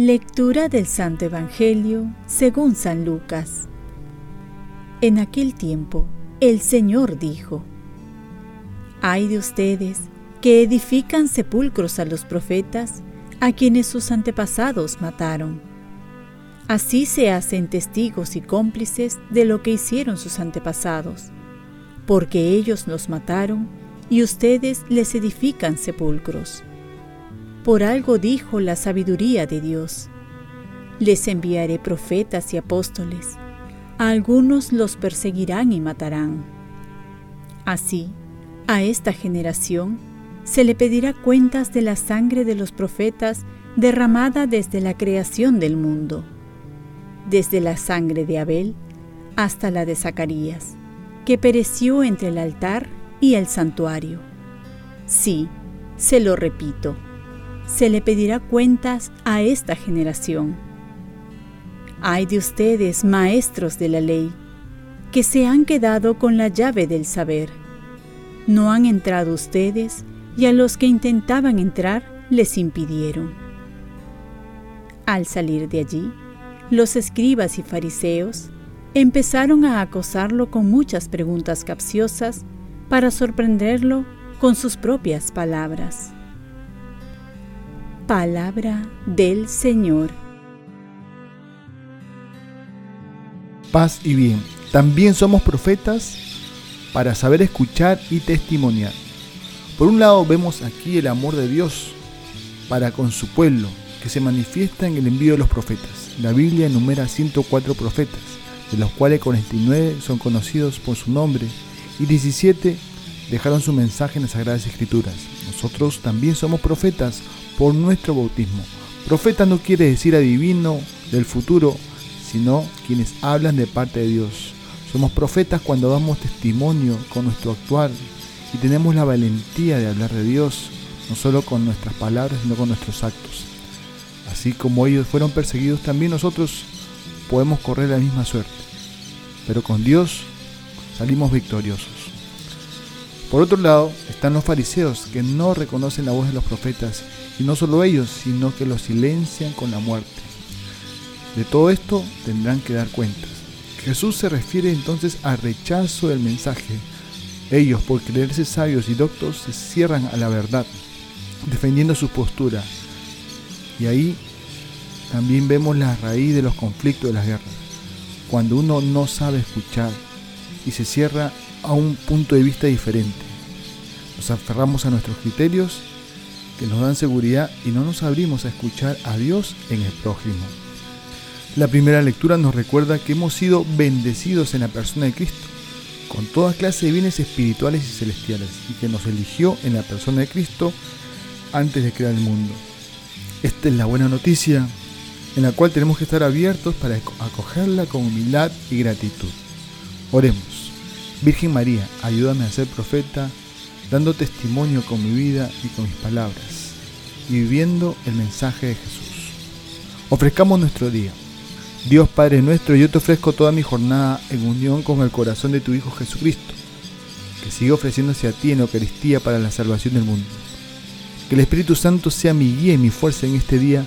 Lectura del Santo Evangelio según San Lucas. En aquel tiempo, el Señor dijo, Hay de ustedes que edifican sepulcros a los profetas a quienes sus antepasados mataron. Así se hacen testigos y cómplices de lo que hicieron sus antepasados, porque ellos los mataron y ustedes les edifican sepulcros. Por algo dijo la sabiduría de Dios. Les enviaré profetas y apóstoles. A algunos los perseguirán y matarán. Así, a esta generación se le pedirá cuentas de la sangre de los profetas derramada desde la creación del mundo, desde la sangre de Abel hasta la de Zacarías, que pereció entre el altar y el santuario. Sí, se lo repito se le pedirá cuentas a esta generación. Ay de ustedes, maestros de la ley, que se han quedado con la llave del saber. No han entrado ustedes y a los que intentaban entrar les impidieron. Al salir de allí, los escribas y fariseos empezaron a acosarlo con muchas preguntas capciosas para sorprenderlo con sus propias palabras. Palabra del Señor. Paz y bien. También somos profetas para saber escuchar y testimoniar. Por un lado vemos aquí el amor de Dios para con su pueblo, que se manifiesta en el envío de los profetas. La Biblia enumera 104 profetas, de los cuales 49 son conocidos por su nombre y 17 dejaron su mensaje en las Sagradas Escrituras. Nosotros también somos profetas por nuestro bautismo. Profeta no quiere decir adivino del futuro, sino quienes hablan de parte de Dios. Somos profetas cuando damos testimonio con nuestro actuar y tenemos la valentía de hablar de Dios, no solo con nuestras palabras, sino con nuestros actos. Así como ellos fueron perseguidos, también nosotros podemos correr la misma suerte. Pero con Dios salimos victoriosos. Por otro lado, están los fariseos que no reconocen la voz de los profetas y no solo ellos, sino que los silencian con la muerte. De todo esto tendrán que dar cuentas. Jesús se refiere entonces al rechazo del mensaje. Ellos, por creerse sabios y doctos, se cierran a la verdad, defendiendo su postura. Y ahí también vemos la raíz de los conflictos de las guerras. Cuando uno no sabe escuchar y se cierra a un punto de vista diferente. Nos aferramos a nuestros criterios que nos dan seguridad y no nos abrimos a escuchar a Dios en el prójimo. La primera lectura nos recuerda que hemos sido bendecidos en la persona de Cristo, con toda clase de bienes espirituales y celestiales, y que nos eligió en la persona de Cristo antes de crear el mundo. Esta es la buena noticia en la cual tenemos que estar abiertos para acogerla con humildad y gratitud. Oremos. Virgen María, ayúdame a ser profeta dando testimonio con mi vida y con mis palabras, y viviendo el mensaje de Jesús. Ofrezcamos nuestro día. Dios Padre nuestro, yo te ofrezco toda mi jornada en unión con el corazón de tu Hijo Jesucristo, que sigue ofreciéndose a ti en Eucaristía para la salvación del mundo. Que el Espíritu Santo sea mi guía y mi fuerza en este día